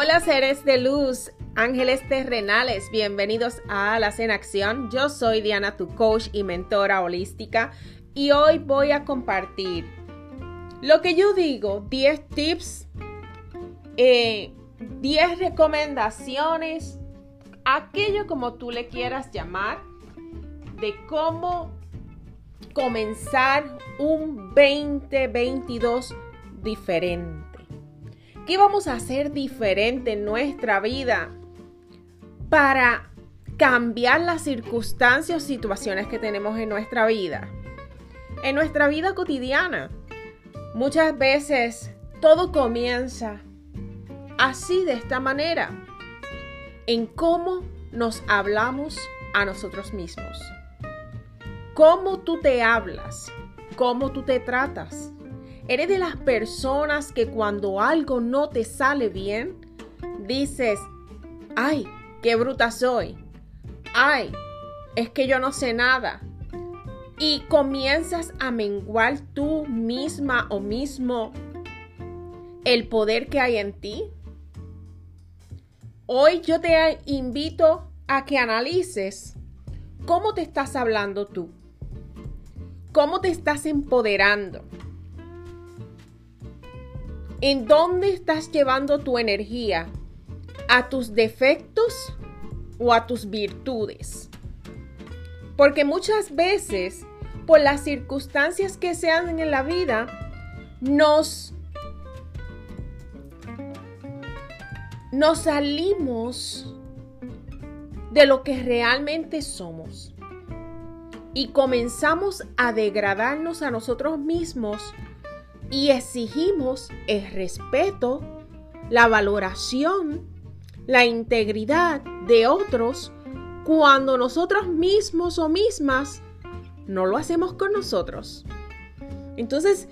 Hola seres de luz, ángeles terrenales, bienvenidos a La en Acción. Yo soy Diana, tu coach y mentora holística, y hoy voy a compartir lo que yo digo, 10 tips, 10 eh, recomendaciones, aquello como tú le quieras llamar, de cómo comenzar un 2022 diferente. ¿Qué vamos a hacer diferente en nuestra vida para cambiar las circunstancias o situaciones que tenemos en nuestra vida? En nuestra vida cotidiana, muchas veces todo comienza así, de esta manera, en cómo nos hablamos a nosotros mismos. Cómo tú te hablas, cómo tú te tratas, ¿Eres de las personas que cuando algo no te sale bien, dices, ay, qué bruta soy? Ay, es que yo no sé nada. Y comienzas a menguar tú misma o mismo el poder que hay en ti. Hoy yo te invito a que analices cómo te estás hablando tú, cómo te estás empoderando. ¿En dónde estás llevando tu energía? ¿A tus defectos o a tus virtudes? Porque muchas veces, por las circunstancias que se dan en la vida, nos, nos salimos de lo que realmente somos y comenzamos a degradarnos a nosotros mismos y exigimos el respeto, la valoración, la integridad de otros cuando nosotros mismos o mismas no lo hacemos con nosotros. Entonces,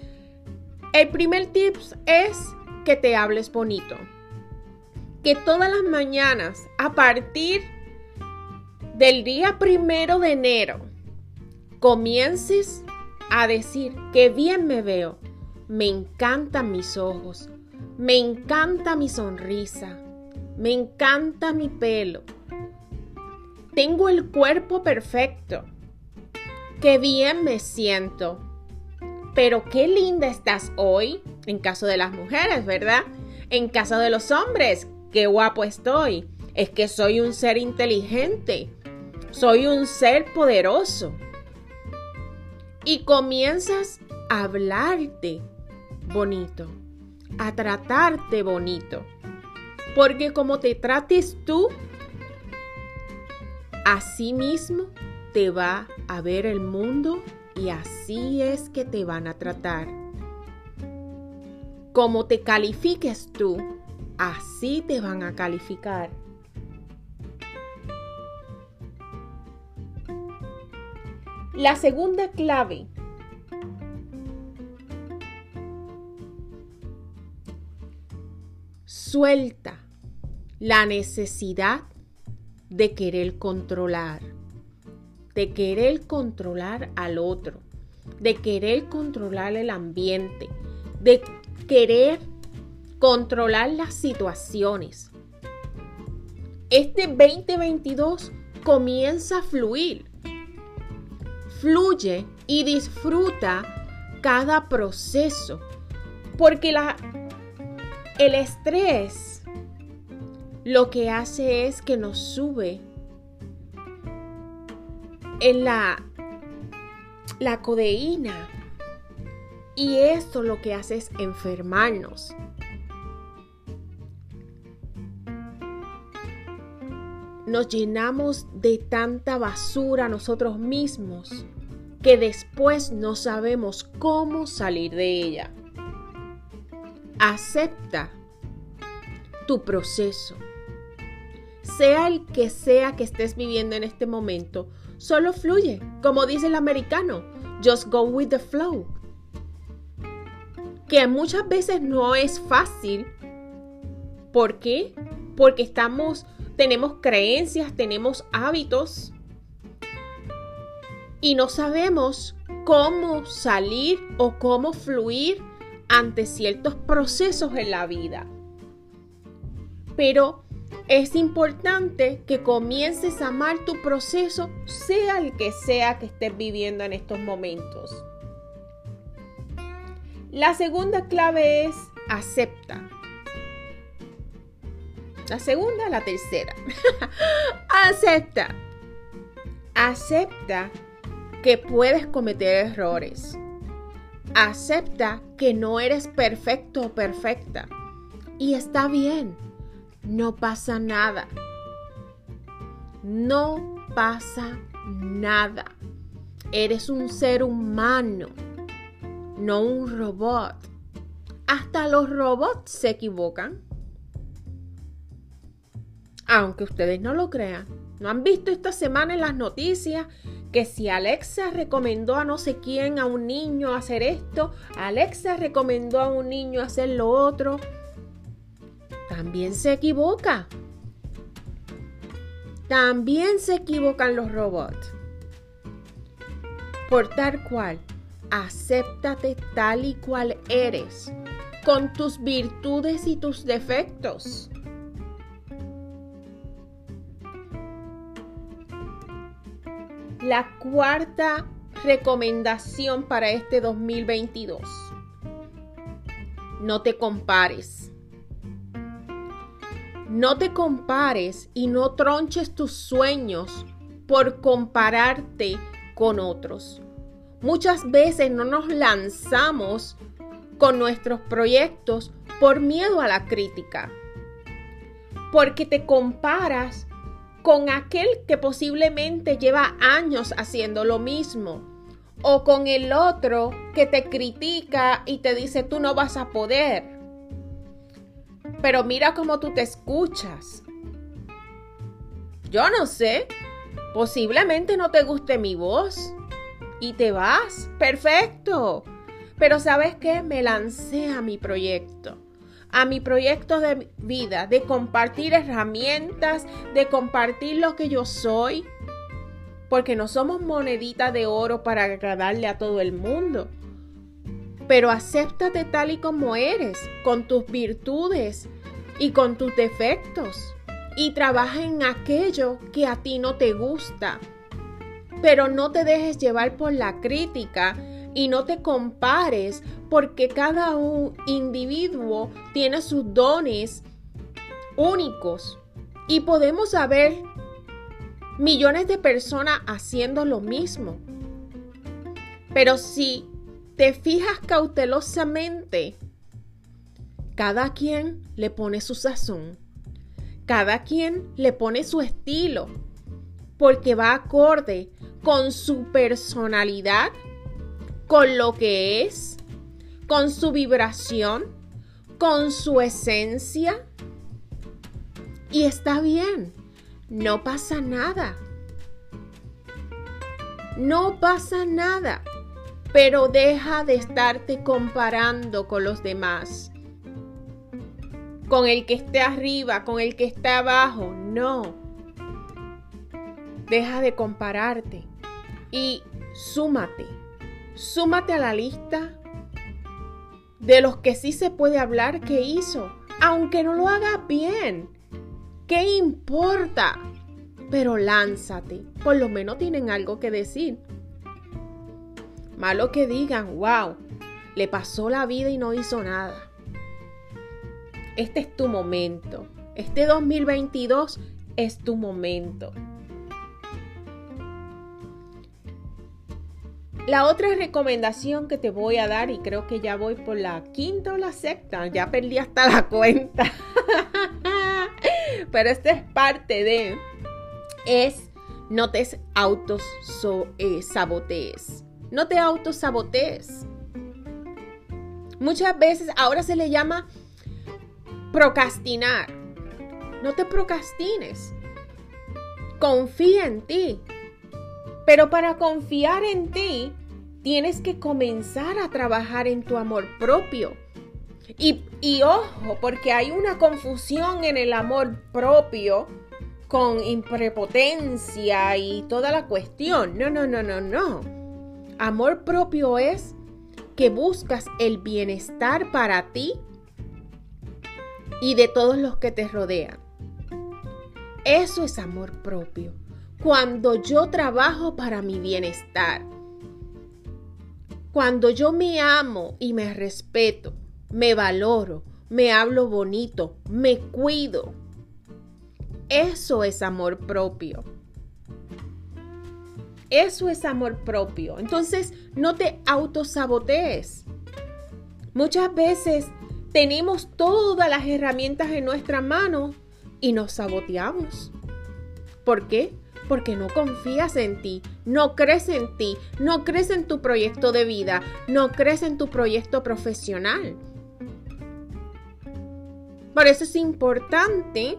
el primer tip es que te hables bonito. Que todas las mañanas, a partir del día primero de enero, comiences a decir que bien me veo, me encantan mis ojos, me encanta mi sonrisa, me encanta mi pelo. Tengo el cuerpo perfecto. Qué bien me siento. Pero qué linda estás hoy, en caso de las mujeres, ¿verdad? En caso de los hombres, qué guapo estoy. Es que soy un ser inteligente. Soy un ser poderoso. Y comienzas a hablarte bonito, a tratarte bonito. Porque como te trates tú, así mismo te va a ver el mundo y así es que te van a tratar. Como te califiques tú, así te van a calificar. La segunda clave Suelta la necesidad de querer controlar, de querer controlar al otro, de querer controlar el ambiente, de querer controlar las situaciones. Este 2022 comienza a fluir. Fluye y disfruta cada proceso, porque la el estrés lo que hace es que nos sube en la, la codeína. Y esto lo que hace es enfermarnos. Nos llenamos de tanta basura nosotros mismos que después no sabemos cómo salir de ella. Acepta tu proceso. Sea el que sea que estés viviendo en este momento, solo fluye, como dice el americano, just go with the flow. Que muchas veces no es fácil. ¿Por qué? Porque estamos, tenemos creencias, tenemos hábitos y no sabemos cómo salir o cómo fluir ante ciertos procesos en la vida. Pero es importante que comiences a amar tu proceso, sea el que sea que estés viviendo en estos momentos. La segunda clave es acepta. La segunda, la tercera. acepta. Acepta que puedes cometer errores. Acepta que no eres perfecto o perfecta. Y está bien. No pasa nada. No pasa nada. Eres un ser humano, no un robot. Hasta los robots se equivocan. Aunque ustedes no lo crean. ¿No han visto esta semana en las noticias que si Alexa recomendó a no sé quién, a un niño hacer esto, Alexa recomendó a un niño hacer lo otro? También se equivoca. También se equivocan los robots. Por tal cual, acéptate tal y cual eres, con tus virtudes y tus defectos. La cuarta recomendación para este 2022. No te compares. No te compares y no tronches tus sueños por compararte con otros. Muchas veces no nos lanzamos con nuestros proyectos por miedo a la crítica. Porque te comparas con aquel que posiblemente lleva años haciendo lo mismo o con el otro que te critica y te dice tú no vas a poder. Pero mira cómo tú te escuchas. Yo no sé, posiblemente no te guste mi voz y te vas. Perfecto. Pero sabes qué, me lancé a mi proyecto a mi proyecto de vida, de compartir herramientas, de compartir lo que yo soy, porque no somos monedita de oro para agradarle a todo el mundo. Pero acéptate tal y como eres, con tus virtudes y con tus defectos, y trabaja en aquello que a ti no te gusta. Pero no te dejes llevar por la crítica y no te compares porque cada individuo tiene sus dones únicos. Y podemos saber millones de personas haciendo lo mismo. Pero si te fijas cautelosamente, cada quien le pone su sazón, cada quien le pone su estilo, porque va acorde con su personalidad, con lo que es, con su vibración, con su esencia. Y está bien, no pasa nada. No pasa nada, pero deja de estarte comparando con los demás. Con el que esté arriba, con el que está abajo, no. Deja de compararte y súmate súmate a la lista de los que sí se puede hablar que hizo, aunque no lo haga bien. ¿Qué importa? Pero lánzate, por lo menos tienen algo que decir. Malo que digan, wow, le pasó la vida y no hizo nada. Este es tu momento. Este 2022 es tu momento. La otra recomendación que te voy a dar, y creo que ya voy por la quinta o la sexta, ya perdí hasta la cuenta, pero esta es parte de, es no te autos eh, sabotees. No te autosabotees. Muchas veces ahora se le llama procrastinar. No te procrastines. Confía en ti. Pero para confiar en ti, tienes que comenzar a trabajar en tu amor propio. Y, ojo, porque hay una confusión en el amor propio con imprepotencia y toda la cuestión. No, no, no, no, no. Amor propio es que buscas el bienestar para ti y de todos los que te rodean. Eso es amor propio. Cuando yo trabajo para mi bienestar. Cuando yo me amo y me respeto, me valoro, me hablo bonito, me cuido. Eso es amor propio. Eso es amor propio. Entonces, no te autosabotees. Muchas veces tenemos todas las herramientas en nuestra mano y nos saboteamos. ¿Por qué? Porque no confías en ti, no crees en ti, no crees en tu proyecto de vida, no crees en tu proyecto profesional. Por eso es importante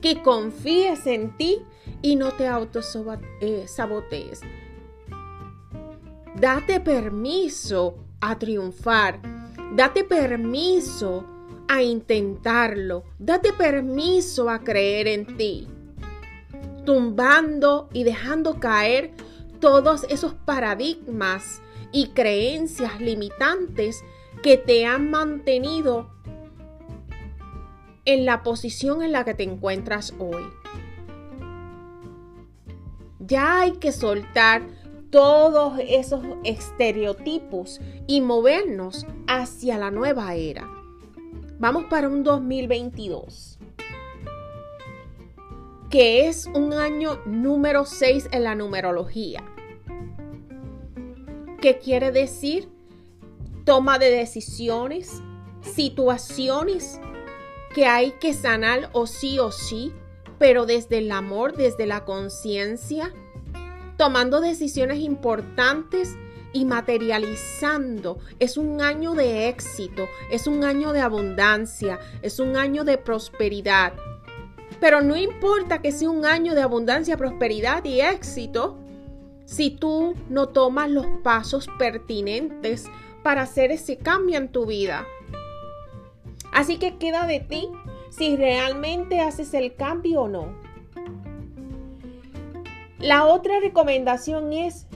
que confíes en ti y no te autosabotees. Date permiso a triunfar. Date permiso a intentarlo. Date permiso a creer en ti. Tumbando y dejando caer todos esos paradigmas y creencias limitantes que te han mantenido en la posición en la que te encuentras hoy. Ya hay que soltar todos esos estereotipos y movernos hacia la nueva era. Vamos para un 2022, que es un año número 6 en la numerología. ¿Qué quiere decir? Toma de decisiones, situaciones que hay que sanar o sí o sí, pero desde el amor, desde la conciencia, tomando decisiones importantes y materializando. Es un año de éxito, es un año de abundancia, es un año de prosperidad. Pero no importa que sea un año de abundancia, prosperidad y éxito, si tú no tomas los pasos pertinentes para hacer ese cambio en tu vida. Así que queda de ti si realmente haces el cambio o no. La otra recomendación es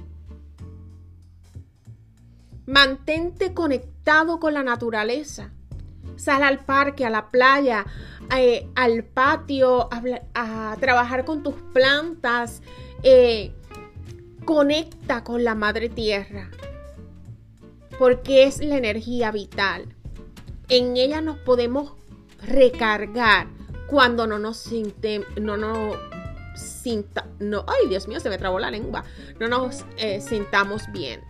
mantente conectado con la naturaleza. Sal al parque, a la playa, eh, al patio, a, trabajar con tus plantas. Eh, conecta con la madre tierra, porque es la energía vital en ella nos podemos recargar cuando no nos sintemos, no nos sinta, no, ay Dios mío, se me trabó la lengua, no nos eh, sintamos bien.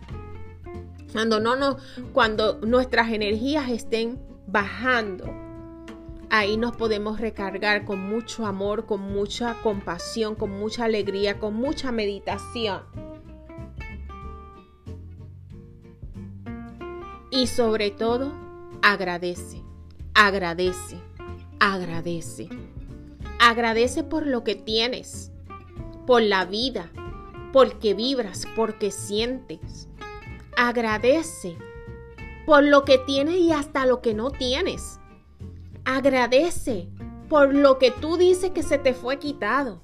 Cuando no nos, cuando nuestras energías estén bajando, ahí nos podemos recargar con mucho amor, con mucha compasión, con mucha alegría, con mucha meditación. Y sobre todo, agradece, agradece, agradece. Agradece por lo que tienes, por la vida, porque vibras, porque sientes. Agradece por lo que tienes y hasta lo que no tienes. Agradece por lo que tú dices que se te fue quitado.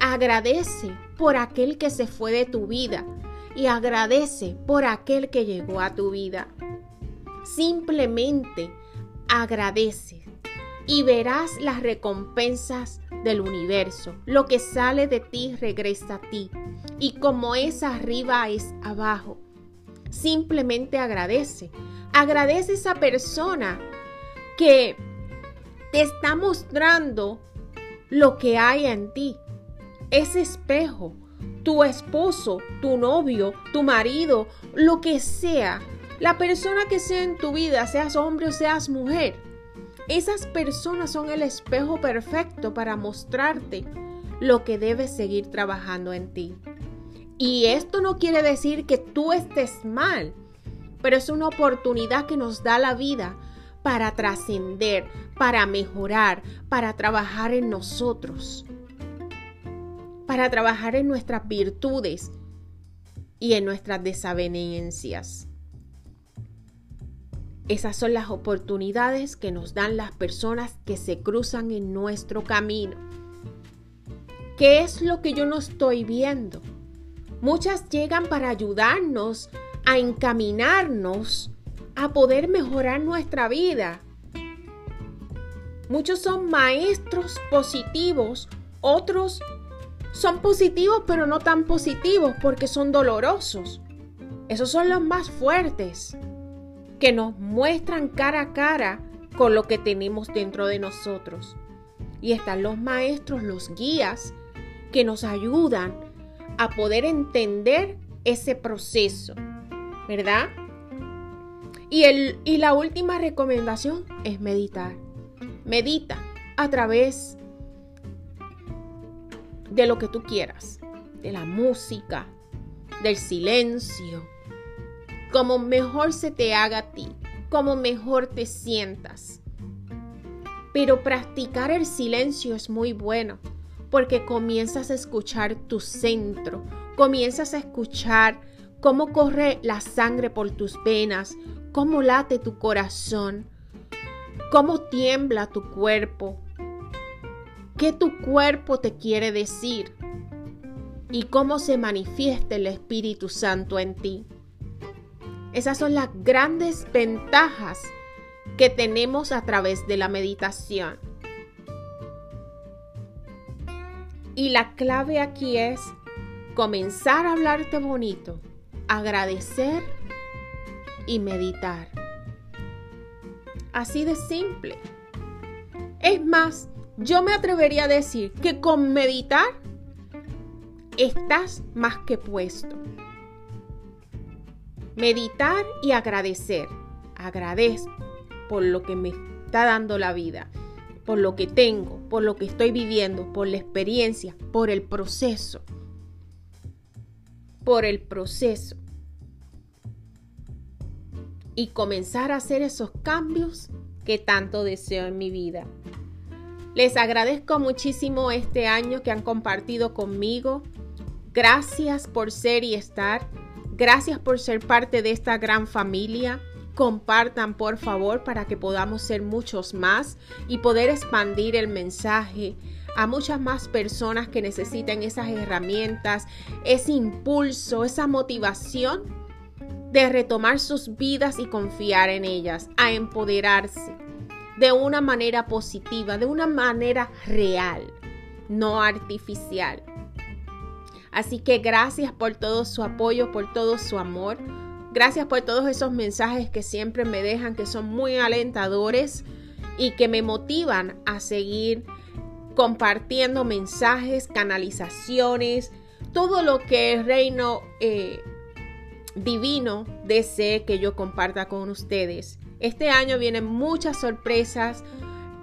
Agradece por aquel que se fue de tu vida y agradece por aquel que llegó a tu vida. Simplemente agradece y verás las recompensas del universo. Lo que sale de ti regresa a ti. Y como es arriba es abajo. Simplemente agradece. Agradece esa persona que te está mostrando lo que hay en ti. Ese espejo, tu esposo, tu novio, tu marido, lo que sea, la persona que sea en tu vida, seas hombre o seas mujer, esas personas son el espejo perfecto para mostrarte lo que debes seguir trabajando en ti. Y esto no quiere decir que tú estés mal, pero es una oportunidad que nos da la vida para trascender, para mejorar, para trabajar en nosotros, para trabajar en nuestras virtudes y en nuestras desavenencias. Esas son las oportunidades que nos dan las personas que se cruzan en nuestro camino. ¿Qué es lo que yo no estoy viendo? Muchas llegan para ayudarnos a encaminarnos a poder mejorar nuestra vida. Muchos son maestros positivos, otros son positivos pero no tan positivos porque son dolorosos. Esos son los más fuertes, que nos muestran cara a cara con lo que tenemos dentro de nosotros. Y están los maestros, los guías, que nos ayudan a poder entender ese proceso, ¿verdad? Y, el, y la última recomendación es meditar. Medita a través de lo que tú quieras, de la música, del silencio, como mejor se te haga a ti, como mejor te sientas. Pero practicar el silencio es muy bueno porque comienzas a escuchar tu centro, comienzas a escuchar cómo corre la sangre por tus venas, cómo late tu corazón, cómo tiembla tu cuerpo, qué tu cuerpo te quiere decir y cómo se manifiesta el Espíritu Santo en ti. Esas son las grandes ventajas que tenemos a través de la meditación. Y la clave aquí es comenzar a hablarte bonito, agradecer y meditar. Así de simple. Es más, yo me atrevería a decir que con meditar estás más que puesto. Meditar y agradecer. Agradezco por lo que me está dando la vida, por lo que tengo, por lo que estoy viviendo, por la experiencia, por el proceso. Por el proceso. Y comenzar a hacer esos cambios que tanto deseo en mi vida. Les agradezco muchísimo este año que han compartido conmigo. Gracias por ser y estar. Gracias por ser parte de esta gran familia. Compartan por favor para que podamos ser muchos más y poder expandir el mensaje a muchas más personas que necesiten esas herramientas, ese impulso, esa motivación de retomar sus vidas y confiar en ellas, a empoderarse de una manera positiva, de una manera real, no artificial. Así que gracias por todo su apoyo, por todo su amor. Gracias por todos esos mensajes que siempre me dejan, que son muy alentadores y que me motivan a seguir compartiendo mensajes, canalizaciones, todo lo que el reino eh, divino desee que yo comparta con ustedes. Este año vienen muchas sorpresas,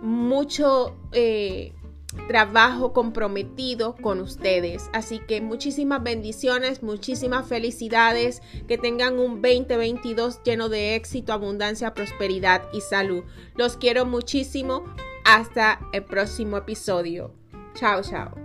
mucho eh, trabajo comprometido con ustedes. Así que muchísimas bendiciones, muchísimas felicidades, que tengan un 2022 lleno de éxito, abundancia, prosperidad y salud. Los quiero muchísimo. Hasta el próximo episodio. Chao, chao.